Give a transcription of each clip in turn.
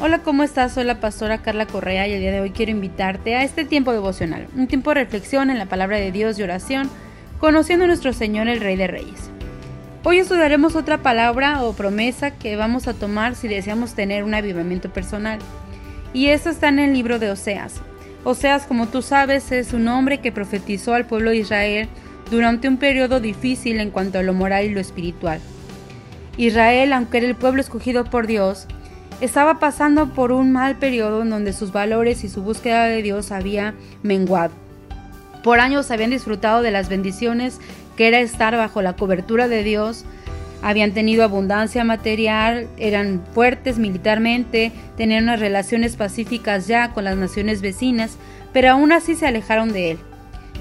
Hola, ¿cómo estás? Soy la pastora Carla Correa y el día de hoy quiero invitarte a este tiempo devocional, un tiempo de reflexión en la palabra de Dios y oración, conociendo a nuestro Señor el Rey de Reyes. Hoy estudiaremos otra palabra o promesa que vamos a tomar si deseamos tener un avivamiento personal. Y esto está en el libro de Oseas. Oseas, como tú sabes, es un hombre que profetizó al pueblo de Israel durante un periodo difícil en cuanto a lo moral y lo espiritual. Israel, aunque era el pueblo escogido por Dios, estaba pasando por un mal periodo en donde sus valores y su búsqueda de Dios había menguado. Por años habían disfrutado de las bendiciones que era estar bajo la cobertura de Dios, habían tenido abundancia material, eran fuertes militarmente, tenían unas relaciones pacíficas ya con las naciones vecinas, pero aún así se alejaron de Él.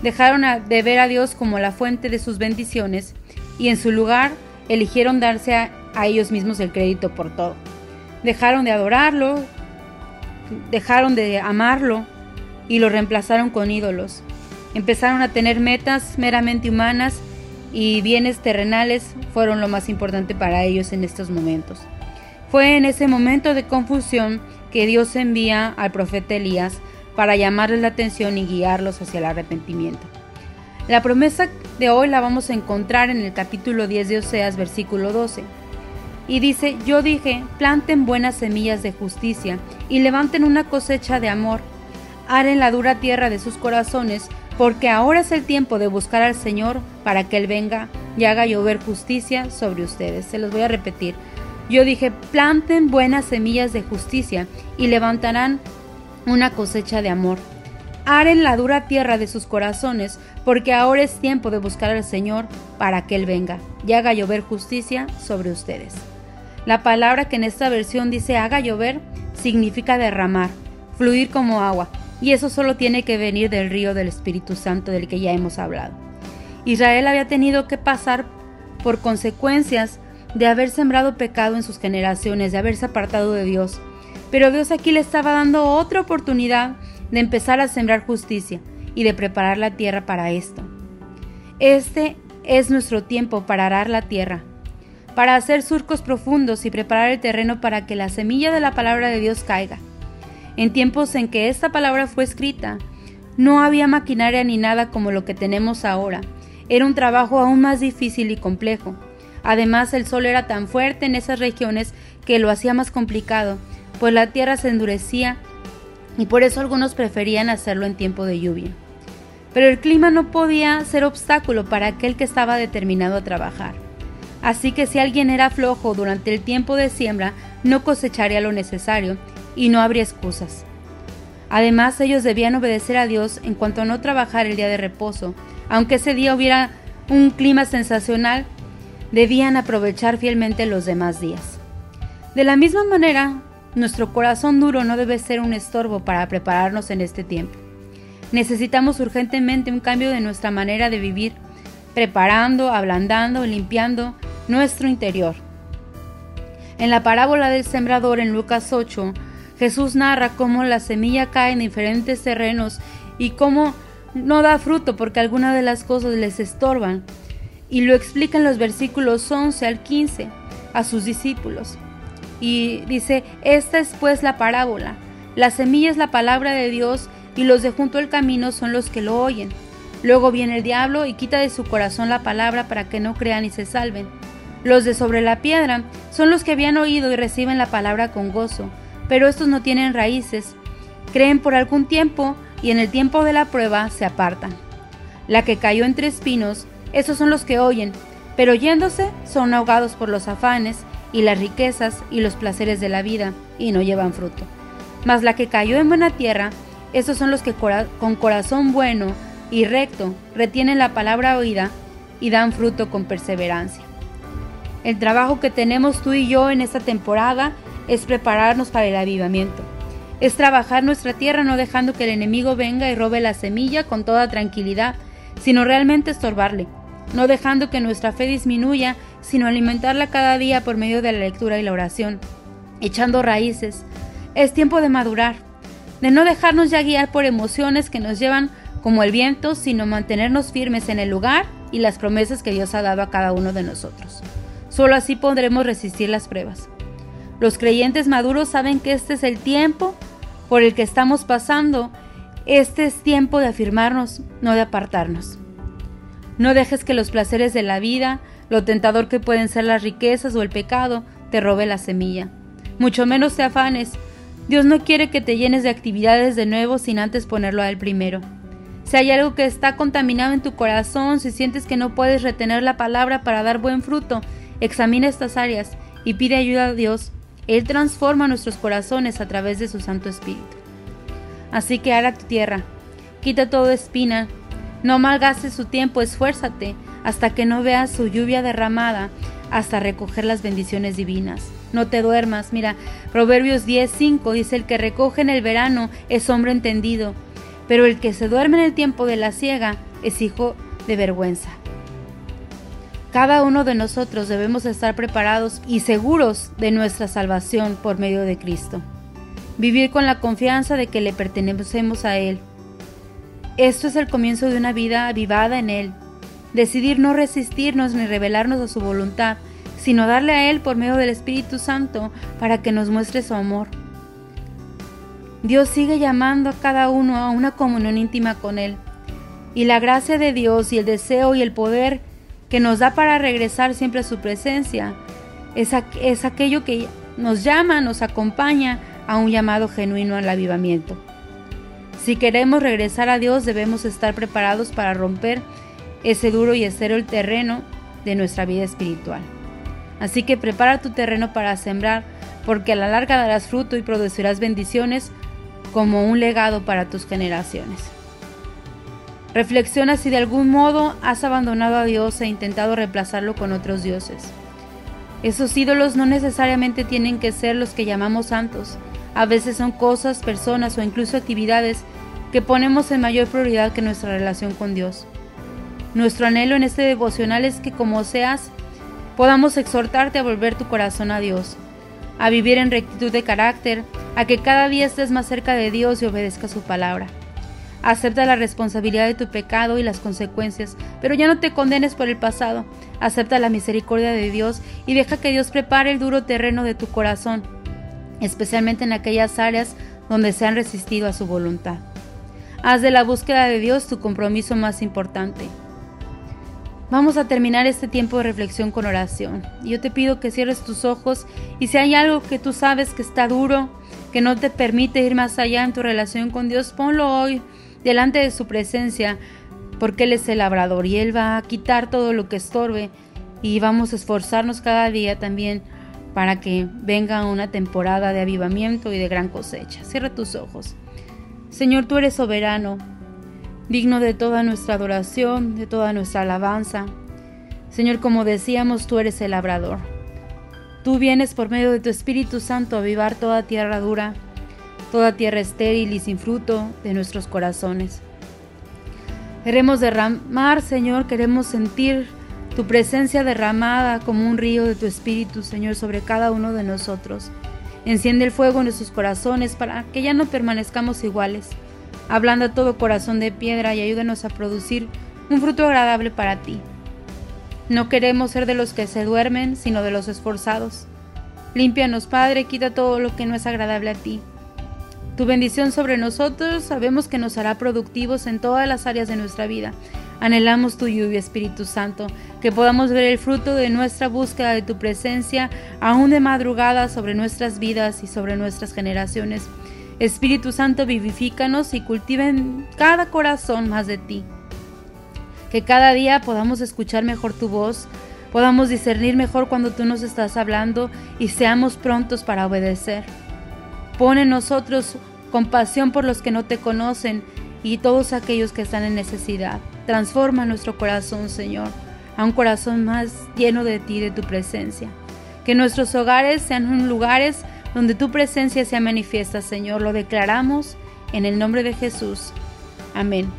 Dejaron de ver a Dios como la fuente de sus bendiciones y en su lugar eligieron darse a ellos mismos el crédito por todo dejaron de adorarlo, dejaron de amarlo y lo reemplazaron con ídolos. Empezaron a tener metas meramente humanas y bienes terrenales fueron lo más importante para ellos en estos momentos. Fue en ese momento de confusión que Dios envía al profeta Elías para llamarles la atención y guiarlos hacia el arrepentimiento. La promesa de hoy la vamos a encontrar en el capítulo 10 de Oseas, versículo 12. Y dice, yo dije, planten buenas semillas de justicia y levanten una cosecha de amor. Haren la dura tierra de sus corazones, porque ahora es el tiempo de buscar al Señor para que Él venga y haga llover justicia sobre ustedes. Se los voy a repetir. Yo dije, planten buenas semillas de justicia y levantarán una cosecha de amor. Haren la dura tierra de sus corazones, porque ahora es tiempo de buscar al Señor para que Él venga y haga llover justicia sobre ustedes. La palabra que en esta versión dice haga llover significa derramar, fluir como agua, y eso solo tiene que venir del río del Espíritu Santo del que ya hemos hablado. Israel había tenido que pasar por consecuencias de haber sembrado pecado en sus generaciones, de haberse apartado de Dios. Pero Dios aquí le estaba dando otra oportunidad de empezar a sembrar justicia y de preparar la tierra para esto. Este es nuestro tiempo para arar la tierra, para hacer surcos profundos y preparar el terreno para que la semilla de la palabra de Dios caiga. En tiempos en que esta palabra fue escrita, no había maquinaria ni nada como lo que tenemos ahora. Era un trabajo aún más difícil y complejo. Además, el sol era tan fuerte en esas regiones que lo hacía más complicado, pues la tierra se endurecía y por eso algunos preferían hacerlo en tiempo de lluvia. Pero el clima no podía ser obstáculo para aquel que estaba determinado a trabajar. Así que si alguien era flojo durante el tiempo de siembra, no cosecharía lo necesario y no habría excusas. Además, ellos debían obedecer a Dios en cuanto a no trabajar el día de reposo. Aunque ese día hubiera un clima sensacional, debían aprovechar fielmente los demás días. De la misma manera, nuestro corazón duro no debe ser un estorbo para prepararnos en este tiempo. Necesitamos urgentemente un cambio de nuestra manera de vivir, preparando, ablandando, limpiando nuestro interior. En la parábola del sembrador en Lucas 8, Jesús narra cómo la semilla cae en diferentes terrenos y cómo no da fruto porque algunas de las cosas les estorban. Y lo explica en los versículos 11 al 15 a sus discípulos. Y dice, esta es pues la parábola. La semilla es la palabra de Dios y los de junto al camino son los que lo oyen. Luego viene el diablo y quita de su corazón la palabra para que no crean y se salven. Los de sobre la piedra son los que habían oído y reciben la palabra con gozo, pero estos no tienen raíces, creen por algún tiempo y en el tiempo de la prueba se apartan. La que cayó entre espinos, esos son los que oyen, pero yéndose son ahogados por los afanes y las riquezas y los placeres de la vida y no llevan fruto. Mas la que cayó en buena tierra, esos son los que con corazón bueno y recto retienen la palabra oída y dan fruto con perseverancia. El trabajo que tenemos tú y yo en esta temporada es prepararnos para el avivamiento. Es trabajar nuestra tierra no dejando que el enemigo venga y robe la semilla con toda tranquilidad, sino realmente estorbarle, no dejando que nuestra fe disminuya, sino alimentarla cada día por medio de la lectura y la oración, echando raíces. Es tiempo de madurar, de no dejarnos ya guiar por emociones que nos llevan como el viento, sino mantenernos firmes en el lugar y las promesas que Dios ha dado a cada uno de nosotros. Solo así podremos resistir las pruebas. Los creyentes maduros saben que este es el tiempo por el que estamos pasando. Este es tiempo de afirmarnos, no de apartarnos. No dejes que los placeres de la vida, lo tentador que pueden ser las riquezas o el pecado, te robe la semilla. Mucho menos te afanes. Dios no quiere que te llenes de actividades de nuevo sin antes ponerlo a Él primero. Si hay algo que está contaminado en tu corazón, si sientes que no puedes retener la palabra para dar buen fruto, examina estas áreas y pide ayuda a Dios. Él transforma nuestros corazones a través de su Santo Espíritu. Así que ara tu tierra, quita toda espina, no malgastes su tiempo, esfuérzate hasta que no veas su lluvia derramada, hasta recoger las bendiciones divinas. No te duermas, mira, Proverbios 10:5 dice: El que recoge en el verano es hombre entendido pero el que se duerme en el tiempo de la ciega es hijo de vergüenza. Cada uno de nosotros debemos estar preparados y seguros de nuestra salvación por medio de Cristo. Vivir con la confianza de que le pertenecemos a Él. Esto es el comienzo de una vida avivada en Él. Decidir no resistirnos ni rebelarnos a su voluntad, sino darle a Él por medio del Espíritu Santo para que nos muestre su amor. Dios sigue llamando a cada uno a una comunión íntima con Él. Y la gracia de Dios y el deseo y el poder que nos da para regresar siempre a su presencia es, es aquello que nos llama, nos acompaña a un llamado genuino al avivamiento. Si queremos regresar a Dios debemos estar preparados para romper ese duro y estéril terreno de nuestra vida espiritual. Así que prepara tu terreno para sembrar, porque a la larga darás fruto y producirás bendiciones como un legado para tus generaciones. Reflexiona si de algún modo has abandonado a Dios e intentado reemplazarlo con otros dioses. Esos ídolos no necesariamente tienen que ser los que llamamos santos. A veces son cosas, personas o incluso actividades que ponemos en mayor prioridad que nuestra relación con Dios. Nuestro anhelo en este devocional es que como seas, podamos exhortarte a volver tu corazón a Dios, a vivir en rectitud de carácter, a que cada día estés más cerca de Dios y obedezca su palabra. Acepta la responsabilidad de tu pecado y las consecuencias, pero ya no te condenes por el pasado. Acepta la misericordia de Dios y deja que Dios prepare el duro terreno de tu corazón, especialmente en aquellas áreas donde se han resistido a su voluntad. Haz de la búsqueda de Dios tu compromiso más importante. Vamos a terminar este tiempo de reflexión con oración. Yo te pido que cierres tus ojos y si hay algo que tú sabes que está duro, que no te permite ir más allá en tu relación con Dios, ponlo hoy delante de su presencia, porque Él es el labrador y Él va a quitar todo lo que estorbe y vamos a esforzarnos cada día también para que venga una temporada de avivamiento y de gran cosecha. Cierra tus ojos. Señor, tú eres soberano, digno de toda nuestra adoración, de toda nuestra alabanza. Señor, como decíamos, tú eres el labrador. Tú vienes por medio de tu Espíritu Santo a avivar toda tierra dura, toda tierra estéril y sin fruto de nuestros corazones. Queremos derramar, Señor, queremos sentir tu presencia derramada como un río de tu Espíritu, Señor, sobre cada uno de nosotros. Enciende el fuego en nuestros corazones para que ya no permanezcamos iguales Ablanda todo corazón de piedra y ayúdanos a producir un fruto agradable para ti. No queremos ser de los que se duermen, sino de los esforzados. Límpianos, Padre, quita todo lo que no es agradable a ti. Tu bendición sobre nosotros sabemos que nos hará productivos en todas las áreas de nuestra vida. Anhelamos tu lluvia, Espíritu Santo, que podamos ver el fruto de nuestra búsqueda de tu presencia, aún de madrugada, sobre nuestras vidas y sobre nuestras generaciones. Espíritu Santo, vivifícanos y cultiva en cada corazón más de ti. Que cada día podamos escuchar mejor tu voz, podamos discernir mejor cuando tú nos estás hablando y seamos prontos para obedecer. Pon en nosotros compasión por los que no te conocen y todos aquellos que están en necesidad. Transforma nuestro corazón, Señor, a un corazón más lleno de ti, de tu presencia. Que nuestros hogares sean lugares donde tu presencia sea manifiesta, Señor. Lo declaramos en el nombre de Jesús. Amén.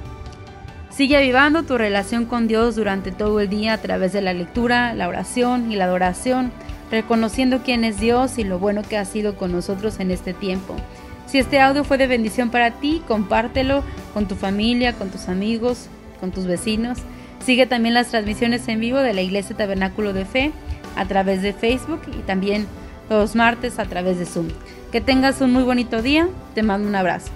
Sigue avivando tu relación con Dios durante todo el día a través de la lectura, la oración y la adoración, reconociendo quién es Dios y lo bueno que ha sido con nosotros en este tiempo. Si este audio fue de bendición para ti, compártelo con tu familia, con tus amigos, con tus vecinos. Sigue también las transmisiones en vivo de la Iglesia Tabernáculo de Fe a través de Facebook y también los martes a través de Zoom. Que tengas un muy bonito día, te mando un abrazo.